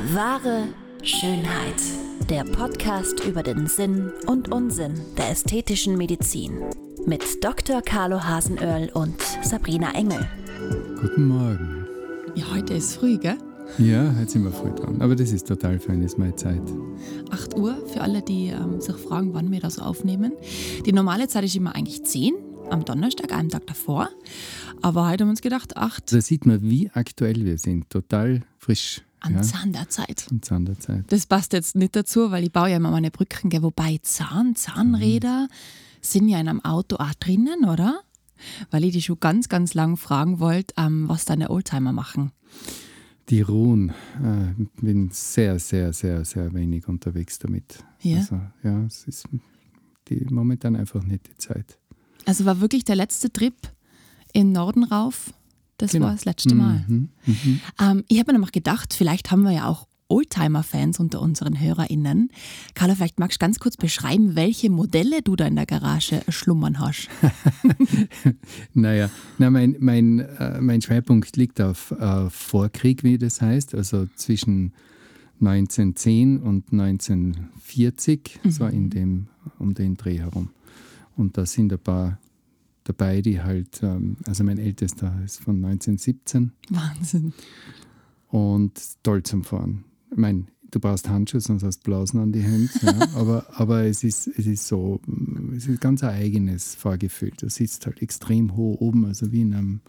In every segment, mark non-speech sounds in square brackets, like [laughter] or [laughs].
Wahre Schönheit. Der Podcast über den Sinn und Unsinn der ästhetischen Medizin. Mit Dr. Carlo Hasenöhrl und Sabrina Engel. Guten Morgen. Ja, heute ist früh, gell? Ja, heute sind wir früh dran. Aber das ist total fein, das ist meine Zeit. 8 Uhr für alle, die ähm, sich fragen, wann wir das aufnehmen. Die normale Zeit ist immer eigentlich 10 am Donnerstag, einem Tag davor. Aber heute haben wir uns gedacht, 8 Da sieht man, wie aktuell wir sind. Total frisch. An ja, Zahn der Zeit. am Zahn der Zeit. Das passt jetzt nicht dazu, weil ich baue ja immer meine Brücken, gell? wobei Zahn, Zahnräder sind ja in einem Auto auch drinnen, oder? Weil ich die schon ganz, ganz lang fragen wollte, ähm, was deine Oldtimer machen. Die ruhen. Äh, bin sehr, sehr, sehr, sehr wenig unterwegs damit. Ja? Also, ja, es ist die, momentan einfach nicht die Zeit. Also war wirklich der letzte Trip in Norden rauf. Das Genau. war das letzte Mal. Mhm, mhm. Ähm, ich habe mir noch gedacht, vielleicht haben wir ja auch Oldtimer-Fans unter unseren HörerInnen. Carla, vielleicht magst du ganz kurz beschreiben, welche Modelle du da in der Garage schlummern hast. [laughs] Naja, na, mein, mein, äh, mein Schwerpunkt liegt auf äh, Vorkrieg, wie das heißt, also zwischen 1910 und 1940, so in dem, um den Dreh herum. Und da sind ein paar dabei, die halt, ähm, also mein ältester ist von 1917 Wahnsinn. und toll zum Fahren. Ich meine, du brauchst Handschuhe, sonst hast du Blasen an die Hände. Ja, [laughs] aber, aber es, ist, es ist so, mm, es ist ganz ein eigenes Fahrgefühl. Du sitzt halt extrem hoch oben, also wie in einem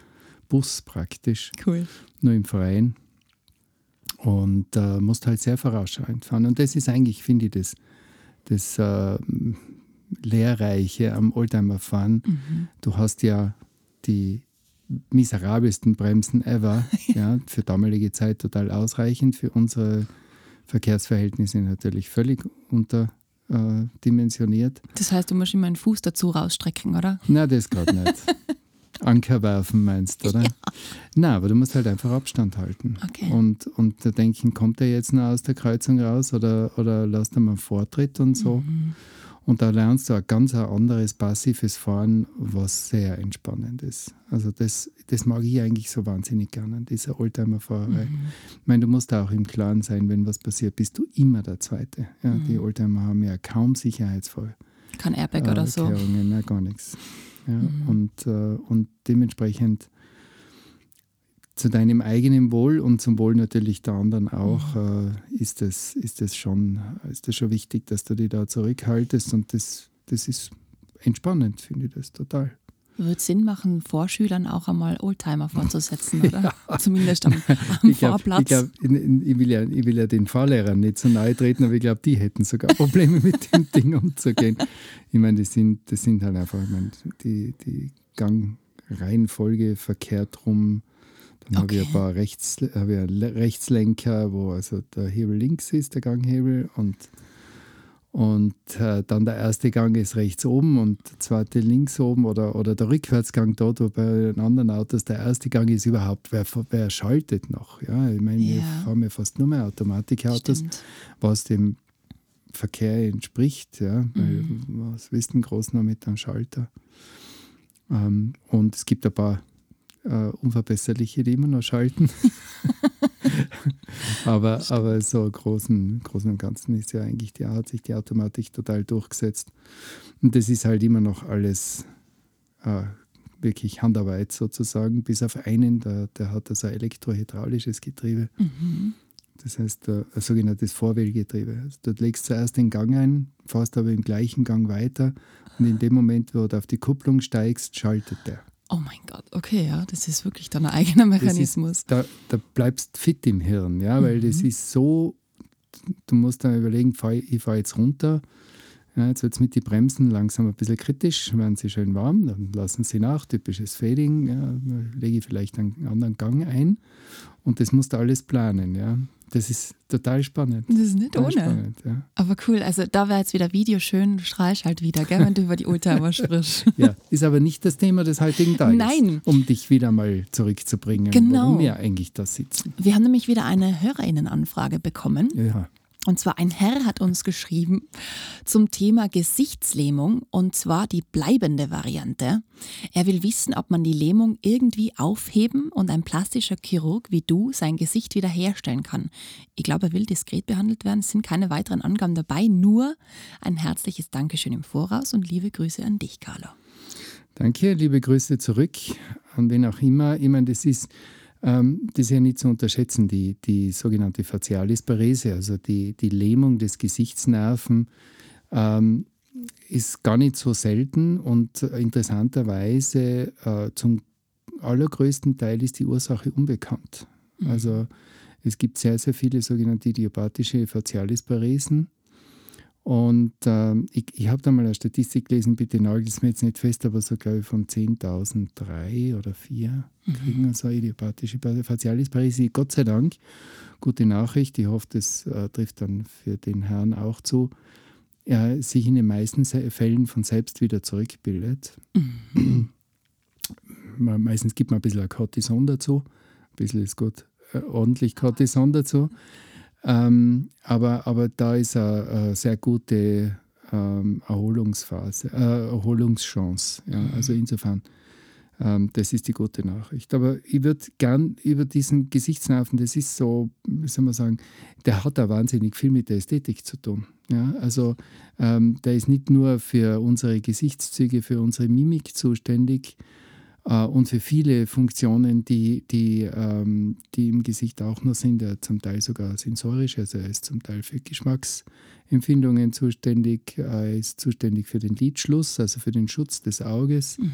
Bus praktisch, Cool. nur im Freien. Und äh, musst halt sehr vorausschauend fahren. Und das ist eigentlich, finde ich, das, das äh, Lehrreiche am Oldtimerfahren. Du hast ja die miserabelsten Bremsen ever. [laughs] ja, für damalige Zeit total ausreichend, für unsere Verkehrsverhältnisse natürlich völlig unterdimensioniert. Das heißt, du musst immer einen Fuß dazu rausstrecken, oder? Na, das gerade nicht. [laughs] Anker werfen meinst, oder? Na, aber du musst halt einfach Abstand halten. Okay. Und, und da denken, kommt er jetzt noch aus der Kreuzung raus oder, oder lässt er mal Vortritt und so. Mhm. Und da lernst du ein ganz anderes passives Fahren, was sehr entspannend ist. Also das, das mag ich eigentlich so wahnsinnig gerne, diese Oldtimer-Fahrerei. Mhm. Ich meine, du musst da auch im Klaren sein, wenn was passiert, bist du immer der Zweite. Ja, Die Mhm. Oldtimer haben ja kaum Sicherheitsvoll. Kein Airbag oder so. Na, gar nichts. Ja, Mhm. und, äh, und dementsprechend zu deinem eigenen Wohl und zum Wohl natürlich der anderen auch, Mhm. äh, ist, es, ist, es schon, ist es schon wichtig, dass du dich da zurückhaltest und das, das ist entspannend, finde ich das total. Wird Sinn machen, Vorschülern auch einmal Oldtimer [laughs] vorzusetzen, oder? [laughs] Zumindest am, am Ich, glaub, Vorplatz. ich, glaub, ich, will ja, ich will ja den Fahrlehrern nicht so nahe treten, aber ich glaube, die hätten sogar Probleme [laughs] mit dem Ding umzugehen. Ich meine, das sind, das sind halt einfach, ich meine, die, die Gangreihenfolge verkehrt rum. Dann habe ich Okay. ein paar Rechts, ich einen Le- Rechtslenker, wo also der Hebel links ist, der Ganghebel, und, und äh, dann der erste Gang ist rechts oben und der zweite links oben oder, oder der Rückwärtsgang dort, wo bei den anderen Autos der erste Gang ist überhaupt, wer, wer schaltet noch? Ja, ich meine, wir Ja. fahren ja fast nur mehr Automatikautos, Stimmt. was dem Verkehr entspricht, ja, weil was willst du groß noch mit einem Schalter? Ähm, und es gibt ein paar äh, Unverbesserliche, die immer noch schalten. [laughs] aber, aber so im großen, großen und Ganzen ist ja eigentlich, die, hat sich die Automatik total durchgesetzt. Und das ist halt immer noch alles äh, wirklich Handarbeit sozusagen, bis auf einen, der, der hat also ein elektrohydraulisches Getriebe. Mhm. Das heißt, äh, ein sogenanntes Vorwählgetriebe. Also du legst zuerst den Gang ein, fährst aber im gleichen Gang weiter und in dem Moment, wo du auf die Kupplung steigst, schaltet der. Oh mein Gott, okay, ja, das ist wirklich dann ein eigener Mechanismus. Ist, da, da bleibst fit im Hirn, ja, weil das ist so, du musst dann überlegen, fahr, ich fahre jetzt runter, ja, jetzt wird es mit den Bremsen langsam ein bisschen kritisch, werden sie schön warm, dann lassen sie nach, typisches Fading, ja, lege ich vielleicht einen anderen Gang ein und das musst du alles planen, ja. Das ist total spannend. Das ist nicht Total ohne. Spannend, ja. Aber cool, also da wäre jetzt wieder Video schön, du strahlst halt wieder, gell, wenn du über die Oldtimer [laughs] sprichst. Ja, ist aber nicht das Thema des heutigen Tages. Nein. Um dich wieder mal zurückzubringen, Genau. warum wir eigentlich da sitzen. Wir haben nämlich wieder eine HörerInnenanfrage bekommen. Ja, Und zwar ein Herr hat uns geschrieben zum Thema Gesichtslähmung und zwar die bleibende Variante. Er will wissen, ob man die Lähmung irgendwie aufheben und ein plastischer Chirurg wie du sein Gesicht wieder herstellen kann. Ich glaube, er will diskret behandelt werden. Es sind keine weiteren Angaben dabei, nur ein herzliches Dankeschön im Voraus und liebe Grüße an dich, Carlo. Danke, liebe Grüße zurück an wen auch immer. Ich meine, das ist ähm, das ist ja nicht zu unterschätzen, die, die sogenannte Facialis Parese, also die, die Lähmung des Gesichtsnerven, ähm, ist gar nicht so selten und interessanterweise äh, zum allergrößten Teil ist die Ursache unbekannt. Mhm. Also es gibt sehr, sehr viele sogenannte idiopathische Facialis-Paresen und ähm, ich, ich habe da mal eine Statistik gelesen, bitte nagelt es mir jetzt nicht fest, aber so glaube ich von 10.000 drei oder vier mhm. kriegen so idiopathische Facialis Paresi. Gott sei Dank, gute Nachricht, ich hoffe, das äh, trifft dann für den Herrn auch zu, er sich in den meisten Fällen von selbst wieder zurückbildet. Mhm. Meistens gibt man ein bisschen Cortison dazu, ein bisschen ist gut, äh, ordentlich Cortison dazu. Ähm, aber, aber da ist eine, eine sehr gute ähm, Erholungsphase, äh, Erholungschance. Ja? Mhm. Also insofern, ähm, das ist die gute Nachricht. Aber ich würde gern über diesen Gesichtsnerven, das ist so, wie soll man sagen, der hat da wahnsinnig viel mit der Ästhetik zu tun. Ja? Also ähm, der ist nicht nur für unsere Gesichtszüge, für unsere Mimik zuständig, und für viele Funktionen, die, die, ähm, die im Gesicht auch noch sind, ja, zum Teil sogar sensorisch, also er ist zum Teil für Geschmacksempfindungen zuständig, er ist zuständig für den Lidschluss, also für den Schutz des Auges mhm.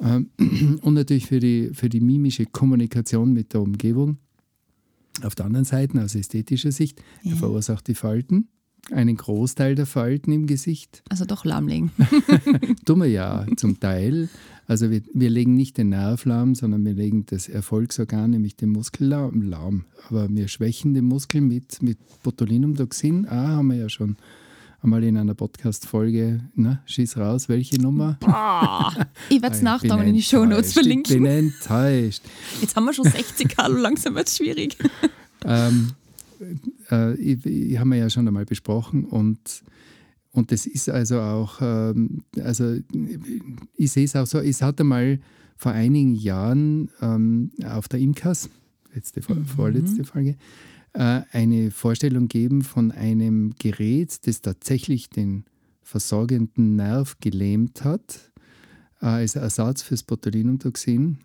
ähm, [clears throat] und natürlich für die, für die mimische Kommunikation mit der Umgebung. Auf der anderen Seite, aus ästhetischer Sicht, ja. er verursacht die Falten einen Großteil der Falten im Gesicht. Also doch lahmlegen. [laughs] Dummer ja, zum Teil. Also wir, wir legen nicht den Nerv lahm, sondern wir legen das Erfolgsorgan, nämlich den Muskel lahm. Aber wir schwächen den Muskel mit, mit Botulinumtoxin. Ah, haben wir ja schon einmal in einer Podcast-Folge, ne, schieß raus, welche Nummer? Boah, ich werde es nachdenken in die Shownotes verlinken. Ich bin enttäuscht. Jetzt haben wir schon 60 Kilo, langsam wird es schwierig. ähm, äh, ich, ich haben wir ja schon einmal besprochen und und das ist also auch, ähm, also ich sehe es auch so, es hat einmal vor einigen Jahren ähm, auf der IMCAS, letzte, mhm. vorletzte Folge, äh, eine Vorstellung gegeben von einem Gerät, das tatsächlich den versorgenden Nerv gelähmt hat, äh, als Ersatz fürs Botulinumtoxin.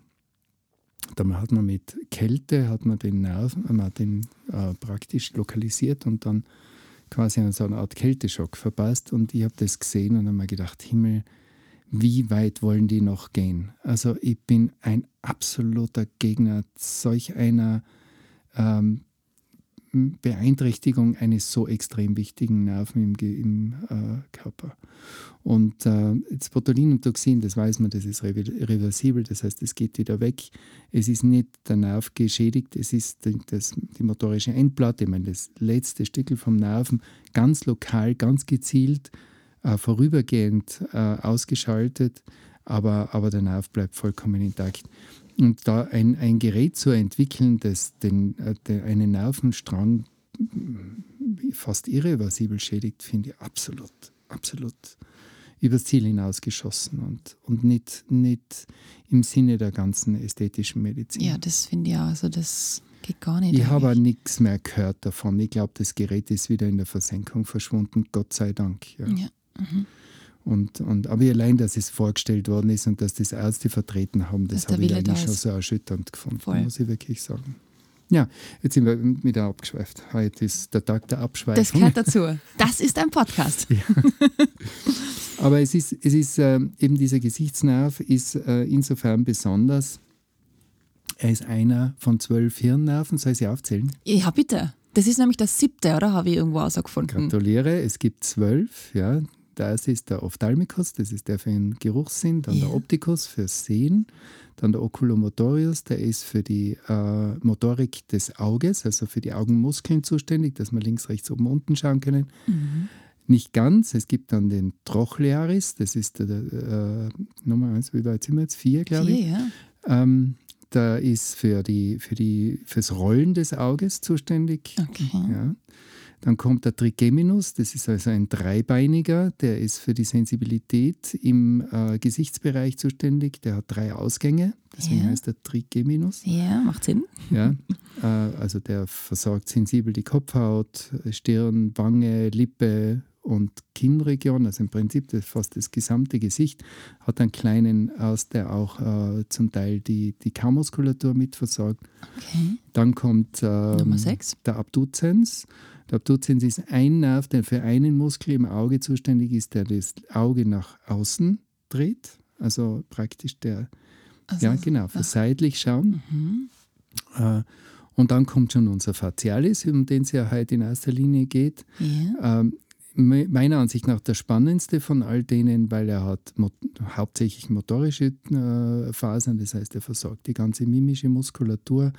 Da hat man mit Kälte hat man den Nerv, man hat den äh, praktisch lokalisiert und dann quasi so eine Art Kälteschock verpasst. Und ich habe das gesehen und habe mir gedacht, Himmel, wie weit wollen die noch gehen? Also ich bin ein absoluter Gegner solch einer ähm, Beeinträchtigung eines so extrem wichtigen Nerven im, im äh, Körper. Und äh, das Botulinumtoxin, das weiß man, das ist reversibel, das heißt, es geht wieder weg. Es ist nicht der Nerv geschädigt, es ist die, das, die motorische Endplatte, ich meine, das letzte Stückel vom Nerven, ganz lokal, ganz gezielt, äh, vorübergehend äh, ausgeschaltet, aber, aber der Nerv bleibt vollkommen intakt. Und da ein, ein Gerät zu entwickeln, das den, äh, den, einen Nervenstrang fast irreversibel schädigt, finde ich absolut, absolut übers Ziel hinausgeschossen und, und nicht, nicht im Sinne der ganzen ästhetischen Medizin. Ja, das finde ich auch. Also das geht gar nicht. Ich habe nichts mehr gehört davon. Ich glaube, das Gerät ist wieder in der Versenkung verschwunden, Gott sei Dank. Ja. ja. Mhm. Und, und, aber allein, dass es vorgestellt worden ist und dass das Ärzte vertreten haben, das habe ich eigentlich schon so erschütternd gefunden, Voll. muss ich wirklich sagen. Ja, jetzt sind wir wieder abgeschweift. Heute ist der Tag der Abschweifung. Das gehört dazu. Das ist ein Podcast. [laughs] Ja. Aber es ist, es ist äh, eben dieser Gesichtsnerv ist äh, insofern besonders. Er ist einer von zwölf Hirnnerven. Soll ich sie aufzählen? Ja, bitte. Das ist nämlich das siebte, oder? Habe ich irgendwo herausgefunden. Gratuliere. Es gibt zwölf. Ja. Erste ist der Ophthalmicus, das ist der für den Geruchssinn, dann yeah. der Opticus fürs Sehen, dann der Oculomotorius, der ist für die äh, Motorik des Auges, also für die Augenmuskeln zuständig, dass wir links, rechts, oben, unten schauen können. Mhm. Nicht ganz, es gibt dann den Trochlearis, das ist der, der äh, Nummer eins, wie weit sind wir jetzt? Vier, glaube ich. Ja. Ähm, der ist für die, für die, fürs Rollen des Auges zuständig. Okay. Ja. Dann kommt der Trigeminus, das ist also ein Dreibeiniger, der ist für die Sensibilität im äh, Gesichtsbereich zuständig. Der hat drei Ausgänge, deswegen Ja. heißt er Trigeminus. Ja, macht Sinn. Ja, äh, also der versorgt sensibel die Kopfhaut, Stirn, Wange, Lippe und Kinnregion, also im Prinzip das, fast das gesamte Gesicht, hat einen kleinen aus, der auch äh, zum Teil die, die Kaumuskulatur mit versorgt. Okay. Dann kommt ähm, der Abduzens. Der Abduzens ist ein Nerv, der für einen Muskel im Auge zuständig ist, der das Auge nach außen dreht. Also praktisch der, Also, ja genau, für seitlich schauen. Mhm. Äh, und dann kommt schon unser Facialis, um den es ja heute in erster Linie geht. Ja. Ähm, me- meiner Ansicht nach der spannendste von all denen, weil er hat mo hauptsächlich motorische äh, Fasern, das heißt, er versorgt die ganze mimische Muskulatur,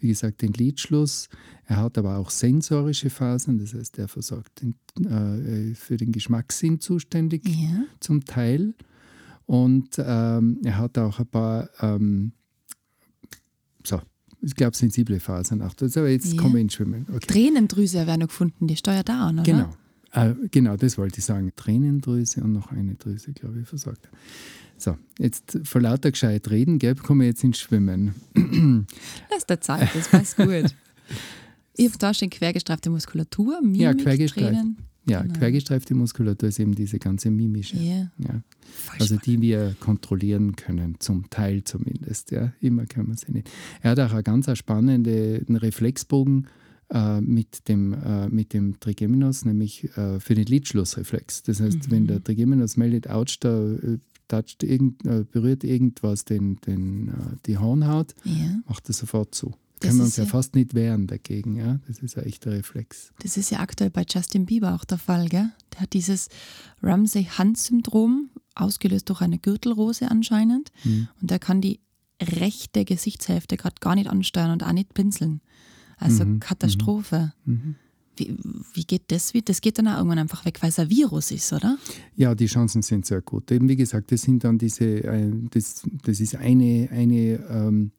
wie gesagt, den Lidschluss. Er hat aber auch sensorische Fasern, das heißt, er versorgt den, äh, für den Geschmackssinn zuständig ja. zum Teil. Und ähm, er hat auch ein paar, ähm, so, ich glaube, sensible Fasern auch. Also jetzt Ja. kommen wir ins Schwimmen. Okay. Tränendrüse werden gefunden, die steuert da an, oder? Genau. Äh, genau, das wollte ich sagen. Tränendrüse und noch eine Drüse, glaube ich, versorgt. So, jetzt vor lauter gescheit reden, gell, kommen wir jetzt ins Schwimmen. [clears throat] Lass der Zeit, das passt gut. [laughs] Ich habe da schon quergestreifte Muskulatur, Mimik, Ja, quergestreift. Tränen. Ja, Genau. quergestreifte Muskulatur ist eben diese ganze mimische. Ja. Ja. Also die wir kontrollieren können, zum Teil zumindest. Ja. Immer können wir sie nicht. Er hat auch einen ganz spannenden Reflexbogen äh, mit, dem, äh, mit dem Trigeminus, nämlich äh, für den Lidschlussreflex. Das heißt, wenn der Trigeminus meldet, ouch, da äh, toucht irgend, äh, berührt irgendwas den, den, die Hornhaut, ja. macht er sofort zu. Das Können wir uns ja ja- fast nicht wehren dagegen. Ja? Das ist ein echter Reflex. Das ist ja aktuell bei Justin Bieber auch der Fall, gell? Der hat dieses Ramsey-Hunt-Syndrom, ausgelöst durch eine Gürtelrose anscheinend. Mhm. Und der kann die rechte Gesichtshälfte gerade gar nicht ansteuern und auch nicht pinseln. Also Mhm, Katastrophe. Mhm. Wie, wie geht das? Das geht dann auch irgendwann einfach weg, weil es ein Virus ist, oder? Ja, die Chancen sind sehr gut. Eben wie gesagt, das sind dann diese, äh, das, das ist eine, eine ähm,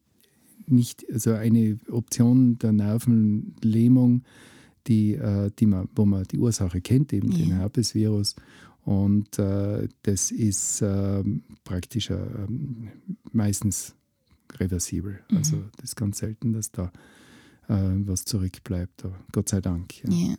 nicht, also eine Option der Nervenlähmung, die, äh, die man, wo man die Ursache kennt, eben den Ja. Herpesvirus. Und äh, das ist ähm, praktisch äh, ähm, meistens reversibel. Also das ist ganz selten, dass da was zurückbleibt. Aber Gott sei Dank. Ja. Ja.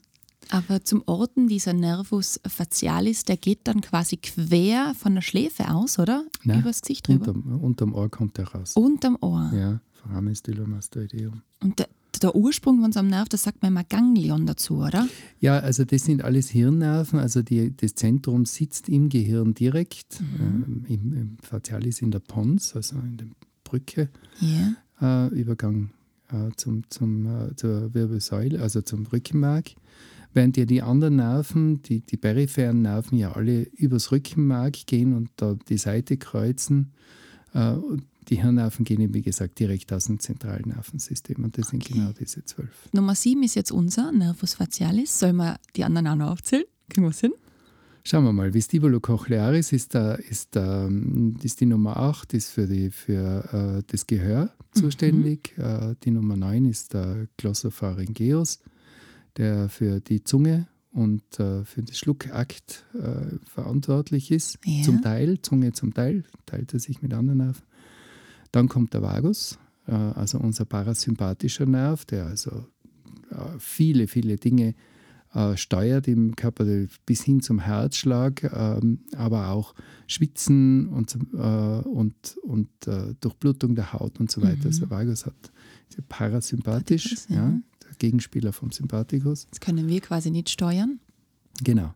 Aber zum Orten dieser Nervus facialis, der geht dann quasi quer von der Schläfe aus, oder? Nein, Übers Gesicht drüber. Unterm, unterm Ohr kommt er raus. Unterm Ohr. Ja, Foramen stylomastoideum. Und der, der Ursprung von unserem Nerv, das sagt man immer Ganglion dazu, oder? Ja, also das sind alles Hirnnerven. Also die, das Zentrum sitzt im Gehirn direkt, ähm, im, im Facialis in der Pons, also in der Brücke, Ja. äh, Übergang äh, zum, zum, äh, zur Wirbelsäule, also zum Rückenmark. Während ja die anderen Nerven, die, die peripheren Nerven ja alle übers Rückenmark gehen und da die Seite kreuzen. Äh, die Hirnnerven gehen eben, wie gesagt, direkt aus dem zentralen Nervensystem. Und das sind Okay. genau diese zwölf. Nummer sieben ist jetzt unser Nervus facialis. Sollen wir die anderen auch noch aufzählen? Kriegen wir es hin? Schauen wir mal, Vestibulocochlearis ist, da, ist, da, ist die Nummer 8, ist für, die, für äh, das Gehör zuständig. Äh, die Nummer 9 ist der Glossopharyngeus, der für die Zunge und äh, für den Schluckakt äh, verantwortlich ist. Ja. Zum Teil, Zunge zum Teil, teilt er sich mit anderen Nerven. Dann kommt der Vagus, äh, also unser parasympathischer Nerv, der also äh, viele, viele Dinge äh, steuert im Körper bis hin zum Herzschlag, ähm, aber auch Schwitzen und, äh, und, und äh, Durchblutung der Haut und so weiter. Also Vagus hat parasympathisch, Sympathikus, ja. ja. der Gegenspieler vom Sympathikus. Das können wir quasi nicht steuern. Genau.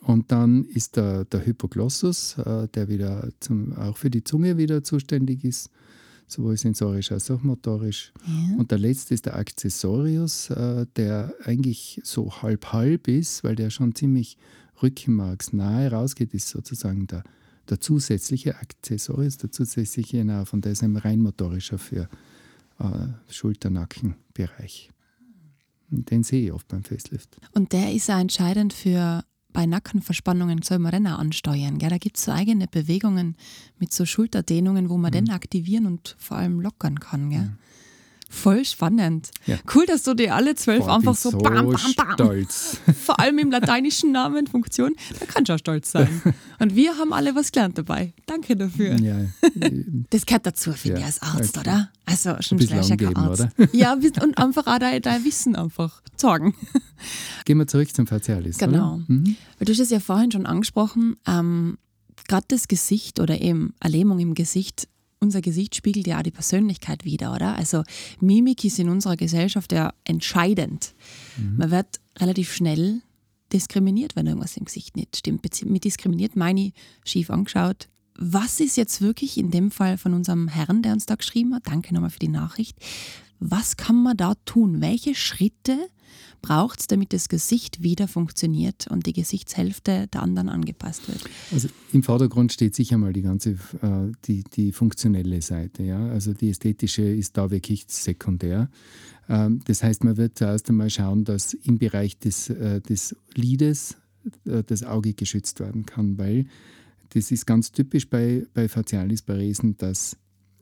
Und dann ist der, der Hypoglossus, äh, der wieder zum, auch für die Zunge wieder zuständig ist, sowohl sensorisch als auch motorisch. Ja. Und der letzte ist der Accessorius, äh, der eigentlich so halb-halb ist, weil der schon ziemlich rückenmarksnahe rausgeht, ist sozusagen der, der zusätzliche Accessorius, der zusätzliche Nerv und der ist ein rein motorischer für äh, Schulter-Nacken-Bereich. Den sehe ich oft beim Facelift. Und der ist auch entscheidend für bei Nackenverspannungen soll man auch ansteuern. Gell? Da gibt es so eigene Bewegungen mit so Schulterdehnungen, wo man den aktivieren und vor allem lockern kann. Gell? Voll spannend. Ja. Cool, dass du dir alle zwölf Boah, einfach so, so bam, bam, bam. stolz. [laughs] Vor allem im lateinischen Namen, Funktion, da kannst du auch stolz sein. Und wir haben alle was gelernt dabei. Danke dafür. ja, [laughs] Das gehört dazu, finde Ja, ich, als Arzt, okay. oder? Also schon kein angeben, Arzt. oder? [laughs] Ja, und einfach auch dein, dein Wissen einfach zeigen. Gehen wir zurück zum Facialis. Genau. Mhm. Weil du hast es ja vorhin schon angesprochen, ähm, gerade das Gesicht oder eben eine Lähmung im Gesicht, unser Gesicht spiegelt ja auch die Persönlichkeit wider, oder? Also Mimik ist in unserer Gesellschaft ja entscheidend. Man wird relativ schnell diskriminiert, wenn irgendwas im Gesicht nicht stimmt. Mit diskriminiert meine ich schief angeschaut. Was ist jetzt wirklich in dem Fall von unserem Herrn, der uns da geschrieben hat? Danke nochmal für die Nachricht. Was kann man da tun? Welche Schritte braucht es, damit das Gesicht wieder funktioniert und die Gesichtshälfte der anderen angepasst wird? Also im Vordergrund steht sicher mal die ganze äh, die, die funktionelle Seite. Ja? Also die ästhetische ist da wirklich sekundär. Ähm, das heißt, man wird zuerst einmal schauen, dass im Bereich des, äh, des Lides äh, das Auge geschützt werden kann, weil das ist ganz typisch bei, bei Facialisparesen, dass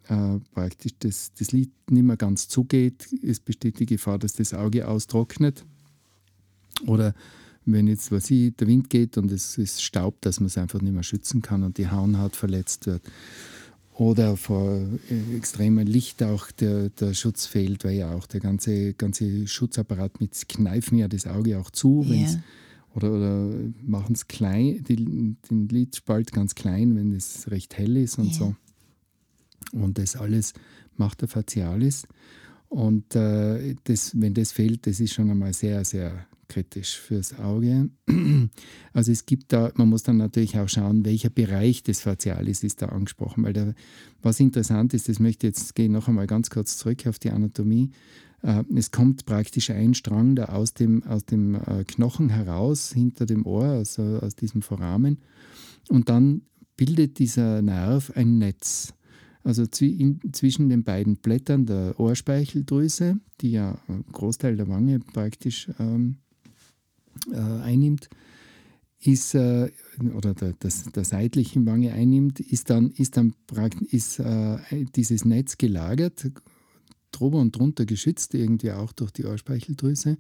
äh, praktisch das, das Lid nicht mehr ganz zugeht. Es besteht die Gefahr, dass das Auge austrocknet. Oder wenn jetzt, was ich, der Wind geht und es ist Staub, dass man es einfach nicht mehr schützen kann und die Haut verletzt wird. Oder vor äh, extremem Licht auch der, der Schutz fehlt, weil ja auch der ganze, ganze Schutzapparat mit kneifen ja das Auge auch zu, Ja. oder, oder machen es klein, die, den Lidspalt ganz klein, wenn es recht hell ist und Ja. so. Und das alles macht der Facialis. Und äh, das, wenn das fehlt, das ist schon einmal sehr, sehr kritisch fürs Auge. [clears throat] Also es gibt da, man muss dann natürlich auch schauen, welcher Bereich des Facialis ist da angesprochen. Weil da, was interessant ist, das möchte ich jetzt gehe noch einmal ganz kurz zurück auf die Anatomie. Äh, es kommt praktisch ein Strang da aus dem, aus dem äh, Knochen heraus, hinter dem Ohr, also aus diesem Foramen. Und dann bildet dieser Nerv ein Netz. Also zwischen den beiden Blättern der Ohrspeicheldrüse, die ja einen Großteil der Wange praktisch ähm, äh, einnimmt, ist, äh, oder der, das, der seitlichen Wange einnimmt, ist dann, ist dann ist, äh, dieses Netz gelagert, drüber und drunter geschützt, irgendwie auch durch die Ohrspeicheldrüse.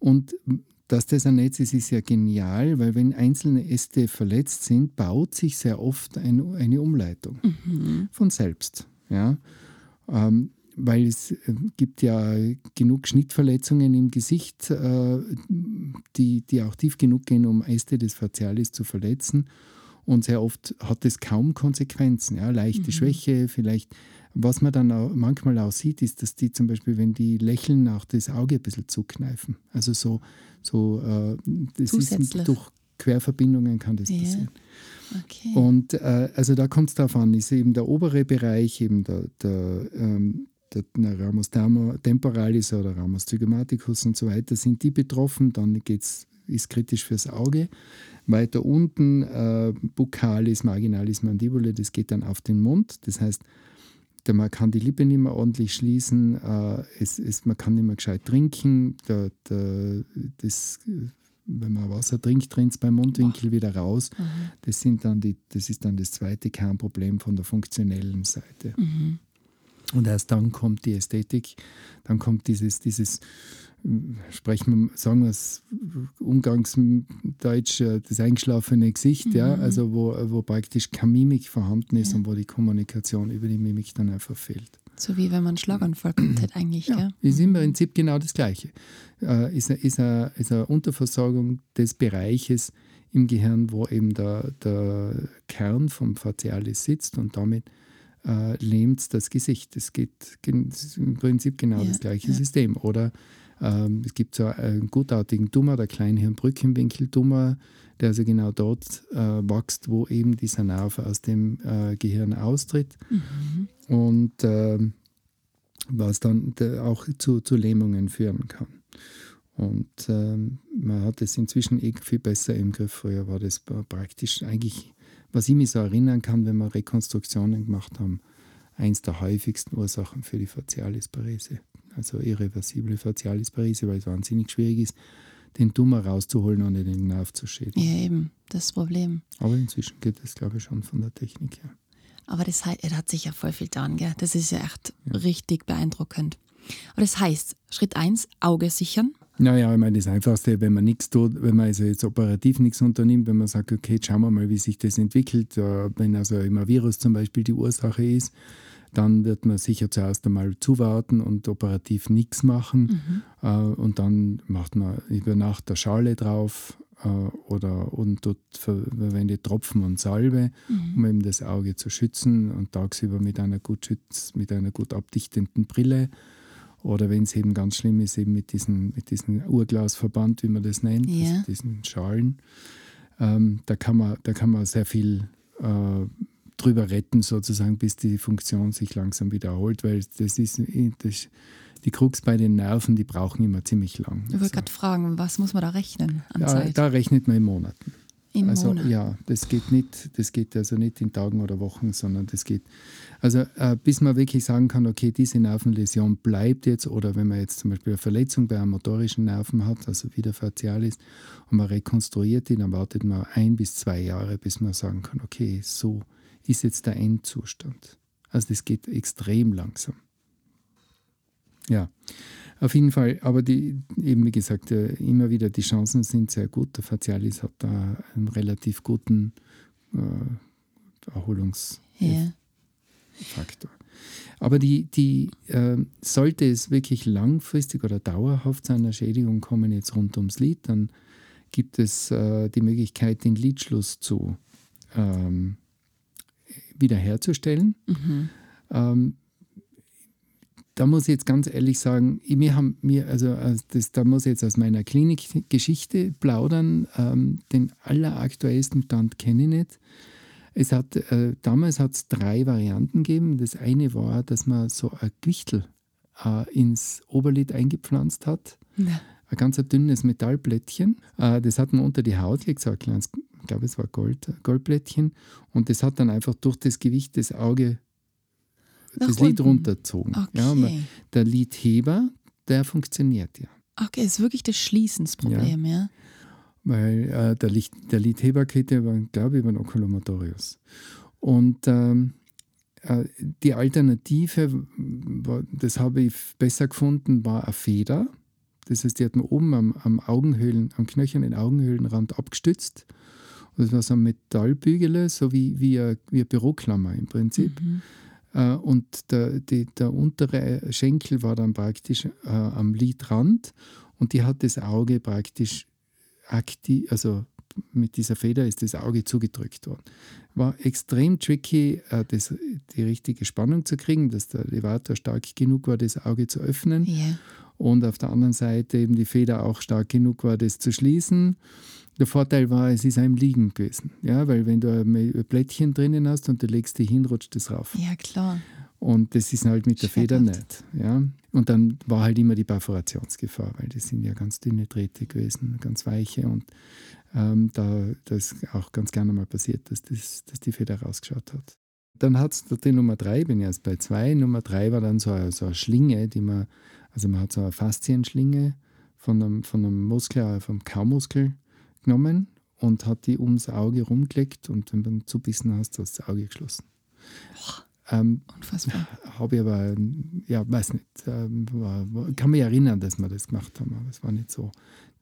Und dass das ein Netz ist, ist ja genial, weil wenn einzelne Äste verletzt sind, baut sich sehr oft ein, eine Umleitung von selbst. Ja? Ähm, weil es äh, gibt ja genug Schnittverletzungen im Gesicht, äh, die, die auch tief genug gehen, um Äste des Facialis zu verletzen. Und sehr oft hat es kaum Konsequenzen. Ja? Leichte Schwäche, vielleicht. Was man dann auch manchmal auch sieht, ist, dass die zum Beispiel, wenn die lächeln, auch das Auge ein bisschen zukneifen. Also so, so äh, das ist durch Querverbindungen kann das Ja. passieren. Okay. Und äh, also da kommt es darauf an, ist eben der obere Bereich, eben der, der, ähm, der Ramus thermo- temporalis oder Ramus zygomaticus und so weiter, sind die betroffen, dann geht's, ist kritisch fürs Auge. Weiter unten, äh, Buccalis, Marginalis, Mandibule, das geht dann auf den Mund. Das heißt, der, man kann die Lippe nicht mehr ordentlich schließen, äh, es, es, man kann nicht mehr gescheit trinken, der, der, das, wenn man Wasser trinkt, rinnt es beim Mundwinkel wieder raus. Das, sind dann die, das ist dann das zweite Kernproblem von der funktionellen Seite. Und erst dann kommt die Ästhetik, dann kommt dieses, dieses sprechen wir, sagen wir es umgangsdeutsch, äh, das eingeschlafene Gesicht, ja, also wo, wo praktisch keine Mimik vorhanden ist und wo die Kommunikation über die Mimik dann einfach fehlt. so wie wenn man einen Schlaganfall [clears throat] gehabt hat eigentlich, Ja, gell? ist im Prinzip genau das Gleiche. Äh, ist, eine, ist, eine, ist eine Unterversorgung des Bereiches im Gehirn, wo eben der, der Kern vom Facialis sitzt und damit äh, lähmt das Gesicht. Es geht ist im Prinzip genau Ja, das gleiche ja. System. Oder ähm, es gibt so einen gutartigen Tumor, der Kleinhirnbrückenwinkeltumor, der also genau dort äh, wächst, wo eben dieser Nerv aus dem äh, Gehirn austritt. Und ähm, was dann auch zu, zu Lähmungen führen kann. Und ähm, man hat es inzwischen eh viel besser im Griff. Früher war das pra- praktisch eigentlich, was ich mich so erinnern kann, wenn wir Rekonstruktionen gemacht haben, eins der häufigsten Ursachen für die Facialisparese. Also irreversible Facialisparese, weil es wahnsinnig schwierig ist, den Tumor rauszuholen, ohne den Nerv zu schädigen. Ja, eben, das Problem. Aber inzwischen geht das, glaube ich, schon von der Technik her. Aber das hat, er hat sich ja voll viel getan, gell? Das ist ja echt richtig beeindruckend. Aber das heißt, Schritt 1, Auge sichern. Naja, ich meine, das Einfachste, wenn man nichts tut, wenn man also jetzt operativ nichts unternimmt, wenn man sagt, okay, schauen wir mal, wie sich das entwickelt, äh, wenn also immer Virus zum Beispiel die Ursache ist, dann wird man sicher zuerst einmal zuwarten und operativ nichts machen. Mhm. Äh, und dann macht man über Nacht der Schale drauf äh, oder und dort verwendet Tropfen und Salbe, mhm. um eben das Auge zu schützen und tagsüber mit einer gut, schütz, mit einer gut abdichtenden Brille. Oder wenn es eben ganz schlimm ist, eben mit diesem mit diesen Urglasverband, wie man das nennt, ja. also diesen Schalen. Ähm, da, kann man, da kann man sehr viel äh, drüber retten, sozusagen, bis die Funktion sich langsam wiederholt, weil das ist das, die Krux bei den Nerven, die brauchen immer ziemlich lang. Ich wollte also, gerade fragen, was muss man da rechnen an ja, Zeit? Da rechnet man in Monaten. In also Monat. ja, das geht nicht, das geht also nicht in Tagen oder Wochen, sondern das geht, also äh, bis man wirklich sagen kann, okay, diese Nervenläsion bleibt jetzt oder wenn man jetzt zum Beispiel eine Verletzung bei einem motorischen Nerven hat, also wieder facialis, und man rekonstruiert die, dann wartet man ein bis zwei Jahre, bis man sagen kann, okay, so ist jetzt der Endzustand. Also das geht extrem langsam. Ja, auf jeden Fall, aber die, eben wie gesagt, immer wieder die Chancen sind sehr gut. Der Facialis hat da einen relativ guten äh, Erholungsfaktor. Yeah. Aber die, die äh, sollte es wirklich langfristig oder dauerhaft zu einer Schädigung kommen, jetzt rund ums Lied, dann gibt es äh, die Möglichkeit, den Lidschluss zu ähm, wiederherzustellen. Mhm. Ähm, da muss ich jetzt ganz ehrlich sagen, wir haben mir, also das, da muss ich jetzt aus meiner Klinikgeschichte plaudern. Ähm, den alleraktuellsten Stand kenne ich nicht. Es hat, äh, damals hat es drei Varianten gegeben. Das eine war, dass man so ein Gewichtel äh, ins Oberlid eingepflanzt hat. Ja. Ein ganz dünnes Metallblättchen. Äh, das hat man unter die Haut gelegt, so ein kleines ich glaube es war Gold, Goldblättchen, und das hat dann einfach durch das Gewicht des Auge Nach das unten. Lid runtergezogen. Okay. Ja, der Lidheber, der funktioniert ja. Okay, ist wirklich das Schließensproblem, ja. ja. Weil äh, der, Licht, der Lidheber geht ja, glaube ich, über den Oculomotorius. Und ähm, äh, die Alternative, das habe ich besser gefunden, war eine Feder. Das heißt, die hat man oben am, am Augenhöhlen, am knöchernen Augenhöhlenrand abgestützt das war so ein Metallbügel, so wie, wie, eine, wie eine Büroklammer im Prinzip. Mhm. Äh, und der, die, der untere Schenkel war dann praktisch äh, am Lidrand und die hat das Auge praktisch aktiv, also mit dieser Feder ist das Auge zugedrückt worden. War extrem tricky, äh, das, die richtige Spannung zu kriegen, dass der Elevator stark genug war, das Auge zu öffnen. Yeah. Und auf der anderen Seite eben die Feder auch stark genug war, das zu schließen. Der Vorteil war, es ist einem liegen gewesen. Ja, weil wenn du ein Blättchen drinnen hast und du legst die hin, rutscht das rauf. Ja, klar. Und das ist halt mit der Feder nicht. Ja? Und dann war halt immer die Perforationsgefahr, weil das sind ja ganz dünne Drähte gewesen, ganz weiche. Und ähm, da das auch ganz gerne mal passiert, dass, das, dass die Feder rausgeschaut hat. Dann hat es die Nummer drei, bin ich erst bei zwei. Nummer drei war dann so eine, so eine Schlinge, die man, also man hat so eine Faszienschlinge von einem, von einem Muskel, vom Kaumuskel genommen und hat die ums Auge rumgelegt und wenn du zubissen hast, hast du das Auge geschlossen. Ähm, Unfassbar. [laughs] Habe ich aber, ja, weiß nicht, ähm, war, war, kann mich erinnern, dass wir das gemacht haben, aber es war nicht so.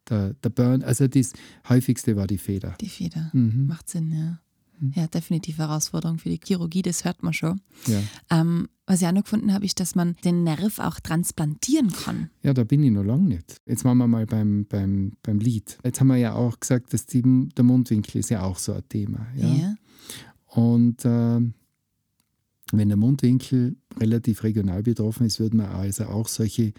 Der, der Burn, also das häufigste war die Feder. Die Feder, mhm. macht Sinn, ja. Mhm. Ja, definitiv Herausforderung für die Chirurgie, das hört man schon. Ja. Ähm, was ich auch noch gefunden habe, ist, dass man den Nerv auch transplantieren kann. Ja, da bin ich noch lange nicht. Jetzt waren wir mal beim, beim, beim Lied. Jetzt haben wir ja auch gesagt, dass die, der Mundwinkel ist ja auch so ein Thema. Ja. ja. Und äh, wenn der Mundwinkel relativ regional betroffen ist, würde man also auch solche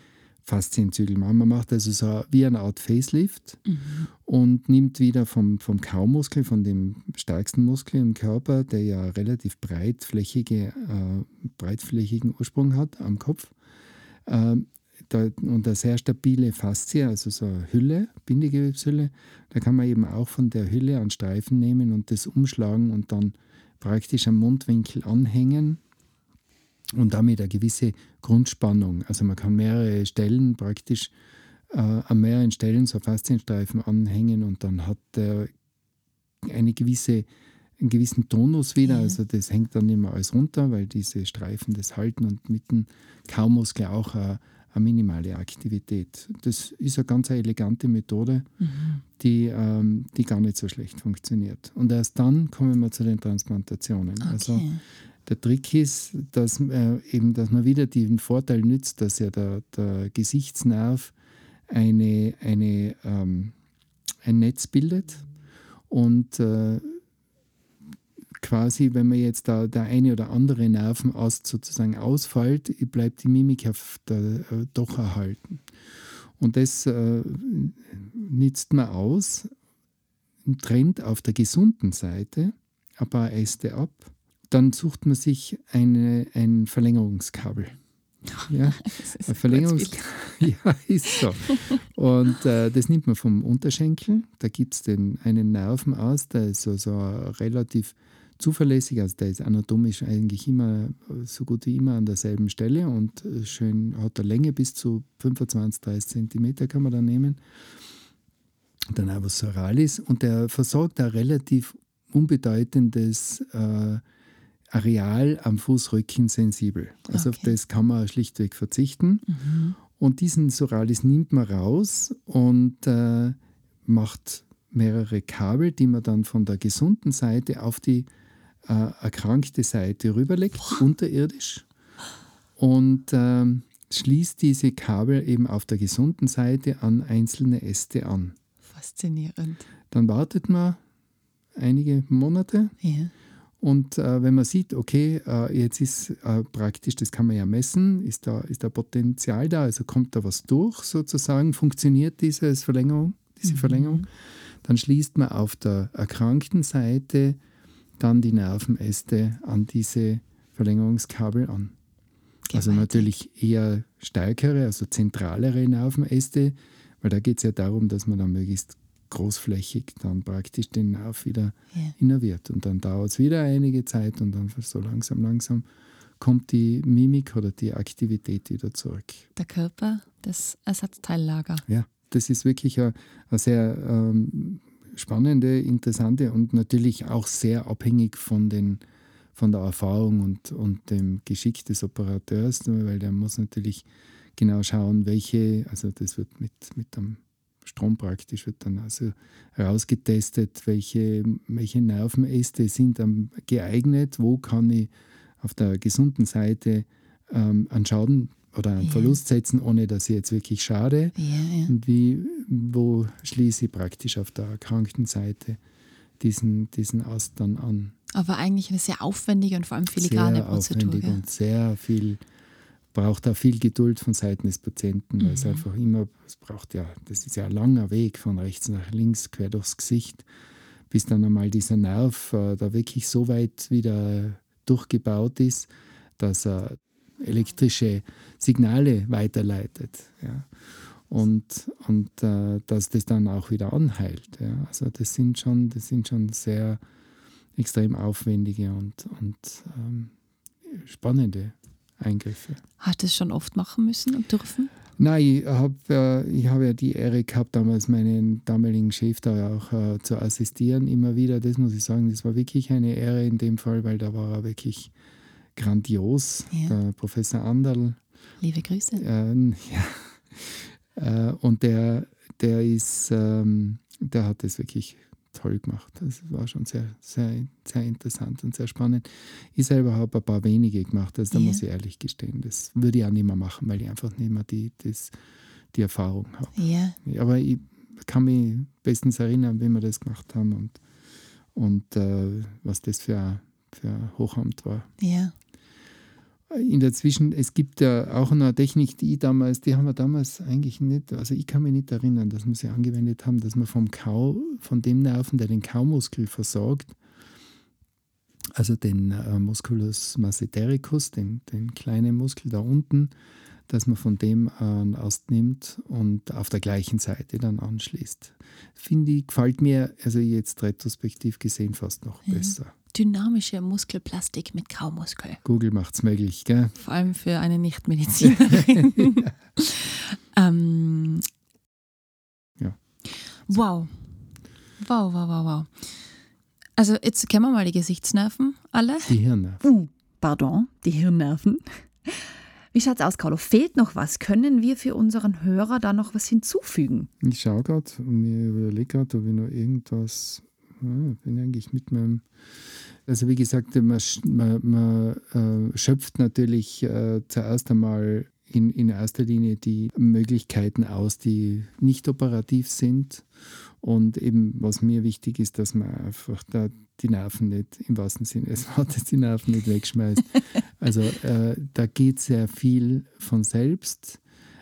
Faszienzügel. Man macht also so wie eine Art Facelift mhm. und nimmt wieder vom, vom Kaumuskel, von dem stärksten Muskel im Körper, der ja relativ breitflächige, äh, breitflächigen Ursprung hat am Kopf, äh, da, und eine sehr stabile Faszie, also so eine Hülle, Bindegewebshülle, da kann man eben auch von der Hülle einen Streifen nehmen und das umschlagen und dann praktisch am Mundwinkel anhängen und damit eine gewisse Grundspannung. Also man kann mehrere Stellen praktisch äh, an mehreren Stellen so Faszienstreifen anhängen und dann hat er eine gewisse, einen gewissen Tonus wieder. Ja. Also das hängt dann immer alles runter, weil diese Streifen das halten und mit dem Kaumuskel auch eine, eine minimale Aktivität. Das ist eine ganz elegante Methode, die, ähm, die gar nicht so schlecht funktioniert. Und erst dann kommen wir zu den Transplantationen. Also Okay. Der Trick ist, dass, äh, eben, dass man wieder den Vorteil nützt, dass ja der, der Gesichtsnerv eine, eine, ähm, ein Netz bildet und äh, quasi, wenn man jetzt da der eine oder andere Nerven aus, sozusagen ausfällt, bleibt die Mimik äh, doch erhalten. Und das äh, nützt man aus, trennt auf der gesunden Seite ein paar Äste ab, dann sucht man sich eine, ein Verlängerungskabel. [laughs] Ja, Verlängerungskabel. [laughs] Ja, ist so. Und äh, das nimmt man vom Unterschenkel. Da gibt es einen Nerven aus, der ist so, so relativ zuverlässig, also der ist anatomisch eigentlich immer so gut wie immer an derselben Stelle und äh, schön hat eine Länge bis zu 25, 30 Zentimeter kann man da nehmen. Der Nervus soralis und der versorgt ein relativ unbedeutendes äh, Areal am Fußrücken sensibel. Also auf Okay. das kann man schlichtweg verzichten. Und diesen Soralis nimmt man raus und äh, macht mehrere Kabel, die man dann von der gesunden Seite auf die äh, erkrankte Seite rüberlegt, unterirdisch. Und ähm, schließt diese Kabel eben auf der gesunden Seite an einzelne Äste an. Faszinierend. Dann wartet man einige Monate Ja. Und äh, wenn man sieht, okay, äh, jetzt ist äh, praktisch, das kann man ja messen, ist da, ist da Potenzial da, also kommt da was durch sozusagen, funktioniert dieses Verlängerung, diese Verlängerung, dann schließt man auf der erkrankten Seite dann die Nervenäste an diese Verlängerungskabel an. Also Gewaltig. natürlich eher stärkere, also zentralere Nervenäste, weil da geht es ja darum, dass man dann möglichst großflächig dann praktisch den Nerv wieder Ja. innerviert. Und dann dauert es wieder einige Zeit und dann so langsam, langsam kommt die Mimik oder die Aktivität wieder zurück. Der Körper, das Ersatzteillager. Ja, das ist wirklich eine, eine sehr ähm, spannende, interessante und natürlich auch sehr abhängig von, den, von der Erfahrung und, und dem Geschick des Operateurs, weil der muss natürlich genau schauen, welche, also das wird mit, mit dem Strom praktisch, wird dann also herausgetestet, welche, welche Nervenäste sind am geeignet, wo kann ich auf der gesunden Seite ähm, einen Schaden oder einen Ja. Verlust setzen, ohne dass ich jetzt wirklich schade. Ja, ja. Und wie, wo schließe ich praktisch auf der erkrankten Seite diesen, diesen Ast dann an? Aber eigentlich eine sehr aufwendige und vor allem filigrane sehr Prozedur. aufwendig gell? und sehr viel, braucht auch viel Geduld von Seiten des Patienten, weil es Mhm. einfach immer, es braucht ja, das ist ja ein langer Weg von rechts nach links, quer durchs Gesicht, bis dann einmal dieser Nerv äh, da wirklich so weit wieder durchgebaut ist, dass er elektrische Signale weiterleitet. Ja. Und, und äh, dass das dann auch wieder anheilt. Ja. Also das sind schon, das sind schon sehr extrem aufwendige und, und ähm, spannende Eingriffe. Hat es schon oft machen müssen und dürfen? Nein, ich habe äh, ich hab ja die Ehre gehabt, damals meinen damaligen Chef da auch äh, zu assistieren, immer wieder. Das muss ich sagen, das war wirklich eine Ehre in dem Fall, weil da war er wirklich grandios. Ja. Der Professor Anderl, Liebe Grüße. ähm, [laughs] ja. äh, und der, der ist, ähm, der hat das wirklich toll gemacht. Das war schon sehr, sehr, sehr interessant und sehr spannend. Ich selber habe ein paar wenige gemacht, also da Ja. muss ich ehrlich gestehen. Das würde ich auch nicht mehr machen, weil ich einfach nicht mehr die, das, die Erfahrung habe. Ja, Aber ich kann mich bestens erinnern, wie wir das gemacht haben und, und äh, was das für ein, für ein Hochamt war. ja. In der Zwischen, es gibt ja auch eine Technik, die ich damals, die haben wir damals eigentlich nicht, also ich kann mich nicht erinnern, dass wir sie angewendet haben, dass man vom Kau, von dem Nerven, der den Kaumuskel versorgt, also den äh, Musculus massetericus, den, den kleinen Muskel da unten, dass man von dem äh, einen Ast nimmt und auf der gleichen Seite dann anschließt. Finde ich, gefällt mir, also jetzt retrospektiv gesehen, fast noch besser. Dynamische Muskelplastik mit Kaumuskel. Google macht es möglich, gell? Vor allem für eine Nichtmedizinerin. [laughs] ähm, Ja. Wow. Wow, wow, wow, wow. Also jetzt kennen wir mal die Gesichtsnerven alle. Die Hirne. Uh, pardon, die Hirnnerven. Wie schaut's aus, Carlo? Fehlt noch was? Können wir für unseren Hörer da noch was hinzufügen? Ich schaue gerade und mir überlege gerade, ob ich noch irgendwas. Ja, bin eigentlich mit meinem. Also, wie gesagt, man, man, man äh, schöpft natürlich äh, zuerst einmal in, in erster Linie die Möglichkeiten aus, die nicht operativ sind. Und eben, was mir wichtig ist, dass man einfach da die Nerven nicht, im wahrsten Sinne des Wortes, die Nerven nicht wegschmeißt. [laughs] Also äh, da geht sehr viel von selbst.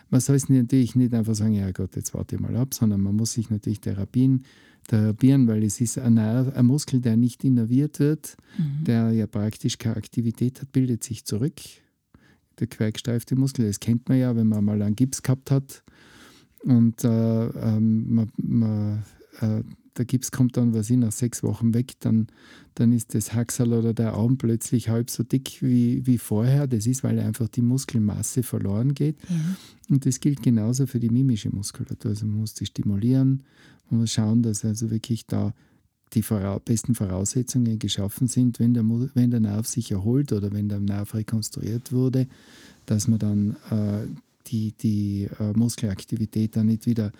Man soll es natürlich nicht einfach sagen, ja Gott, jetzt warte ich mal ab, sondern man muss sich natürlich therapien, therapieren, weil es ist ein, Nerv, ein Muskel, der nicht innerviert wird, mhm. der ja praktisch keine Aktivität hat, bildet sich zurück. Der quergesteifte Muskel, das kennt man ja, wenn man mal einen Gips gehabt hat und äh, ähm, man, man äh, der Gips kommt dann, was ich, nach sechs Wochen weg, dann, dann ist das Haxal oder der Arm plötzlich halb so dick wie, wie vorher. Das ist, weil einfach die Muskelmasse verloren geht. Ja. Und das gilt genauso für die mimische Muskulatur. Also man muss die stimulieren, man muss schauen, dass also wirklich da die besten Voraussetzungen geschaffen sind, wenn der, wenn der Nerv sich erholt oder wenn der Nerv rekonstruiert wurde, dass man dann äh, die, die äh, Muskelaktivität dann nicht wieder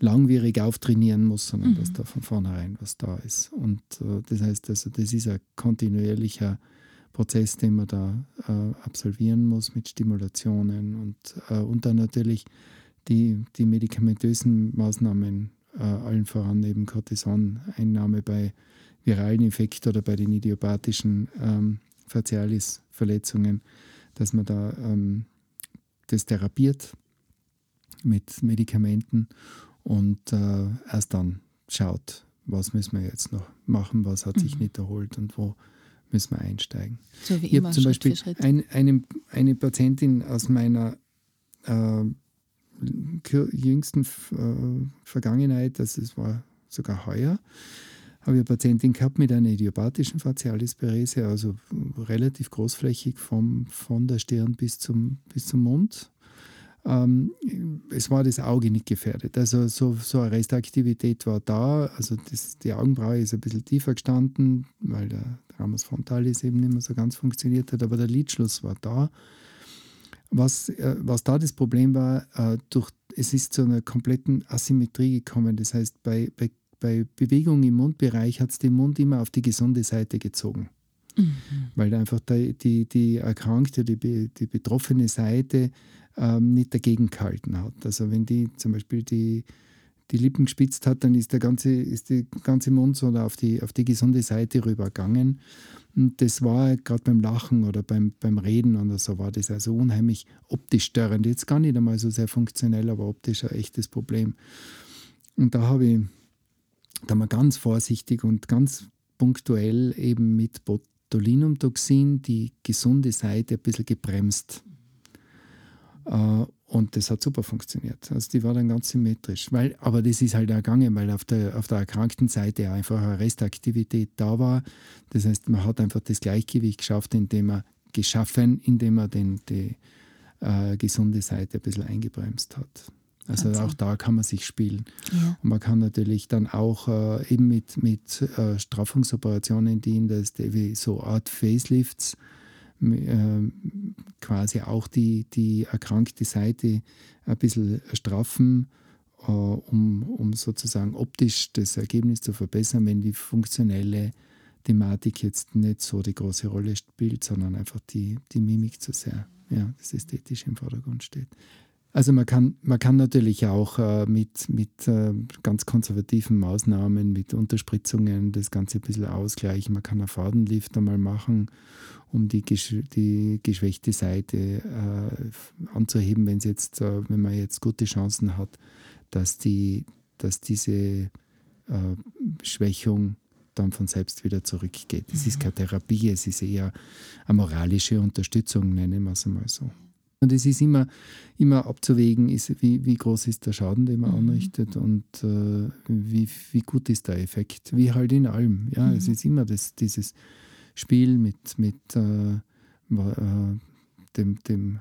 langwierig auftrainieren muss, sondern mhm. dass da von vornherein was da ist. Und äh, das heißt, also, das ist ein kontinuierlicher Prozess, den man da äh, absolvieren muss mit Stimulationen und, äh, und dann natürlich die, die medikamentösen Maßnahmen, äh, allen voran eben Cortison-Einnahme bei viralen Infekten oder bei den idiopathischen ähm, Facialis-Verletzungen, dass man da ähm, das therapiert mit Medikamenten und äh, erst dann schaut, was müssen wir jetzt noch machen, was hat sich mhm. nicht erholt und wo müssen wir einsteigen. So wie ich habe zum Beispiel ein, eine, eine Patientin aus meiner äh, jüngsten äh, Vergangenheit, das ist, war sogar heuer, habe ich eine Patientin gehabt mit einer idiopathischen Facialisperese, also relativ großflächig vom, von der Stirn bis zum, bis zum Mund ähm, es war das Auge nicht gefährdet. Also so, so eine Restaktivität war da. Also das, die Augenbraue ist ein bisschen tiefer gestanden, weil der Ramus frontalis eben nicht mehr so ganz funktioniert hat, aber der Lidschluss war da. Was, äh, was da das Problem war, äh, durch, es ist zu einer kompletten Asymmetrie gekommen. Das heißt, bei, bei, bei Bewegung im Mundbereich hat es den Mund immer auf die gesunde Seite gezogen. Mhm. Weil einfach die, die, die erkrankte, die, die betroffene Seite ähm, nicht dagegen gehalten hat. Also wenn die zum Beispiel die, die Lippen gespitzt hat, dann ist der ganze, ist der ganze Mund so auf die, auf die gesunde Seite rübergegangen. Und das war gerade beim Lachen oder beim, beim Reden oder so, war das also unheimlich optisch störend. Jetzt gar nicht einmal so sehr funktionell, aber optisch ein echtes Problem. Und da habe ich da mal ganz vorsichtig und ganz punktuell eben mit Botulinumtoxin die gesunde Seite ein bisschen gebremst. Äh, und das hat super funktioniert. Also die war dann ganz symmetrisch. Weil, aber das ist halt auch gegangen, weil auf der, auf der erkrankten Seite einfach eine Restaktivität da war. Das heißt, man hat einfach das Gleichgewicht geschafft, indem man geschaffen, indem man den, die äh, gesunde Seite ein bisschen eingebremst hat. Also Wahnsinn. auch da kann man sich spielen. Ja. Und man kann natürlich dann auch äh, eben mit, mit äh, Straffungsoperationen, die in das so Art Facelifts quasi auch die, die erkrankte Seite ein bisschen straffen, äh, um, um sozusagen optisch das Ergebnis zu verbessern, wenn die funktionelle Thematik jetzt nicht so die große Rolle spielt, sondern einfach die, die Mimik zu sehr, ja, das Ästhetische im Vordergrund steht. Also man kann, man kann natürlich auch äh, mit, mit äh, ganz konservativen Maßnahmen, mit Unterspritzungen das Ganze ein bisschen ausgleichen. Man kann einen Fadenlift einmal machen, um die, die geschwächte Seite äh, anzuheben, wenn jetzt, äh, wenn man jetzt gute Chancen hat, dass, die, dass diese äh, Schwächung dann von selbst wieder zurückgeht. Es ist mhm. keine Therapie, es ist eher eine moralische Unterstützung, nennen wir es einmal so. Und es ist immer, immer abzuwägen, ist, wie, wie groß ist der Schaden, den man mhm. anrichtet und äh, wie, wie gut ist der Effekt. Wie halt in allem. Ja, mhm. es ist immer das, dieses Spiel mit, mit äh, äh, dem, dem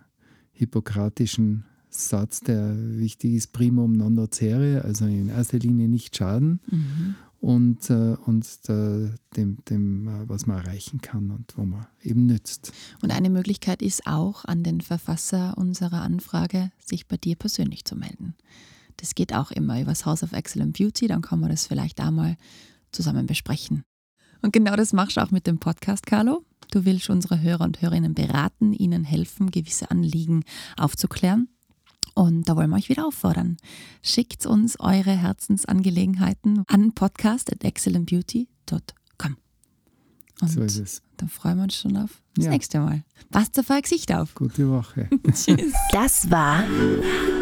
hippokratischen Satz, der wichtig ist, primum non nocere, also in erster Linie nicht schaden. Mhm. Und, äh, und äh, dem, dem äh, was man erreichen kann und wo man eben nützt. Und eine Möglichkeit ist auch, an den Verfasser unserer Anfrage sich bei dir persönlich zu melden. Das geht auch immer über das House of Excellent Beauty, dann kann man das vielleicht einmal zusammen besprechen. Und genau das machst du auch mit dem Podcast, Carlo. Du willst unsere Hörer und Hörerinnen beraten, ihnen helfen, gewisse Anliegen aufzuklären. Und da wollen wir euch wieder auffordern. Schickt uns eure Herzensangelegenheiten an podcast.excellentbeauty.com. Und So ist es. dann freuen wir uns schon auf das Ja. nächste Mal. Passt auf euer Gesicht auf. Gute Woche. [laughs] Tschüss. Das war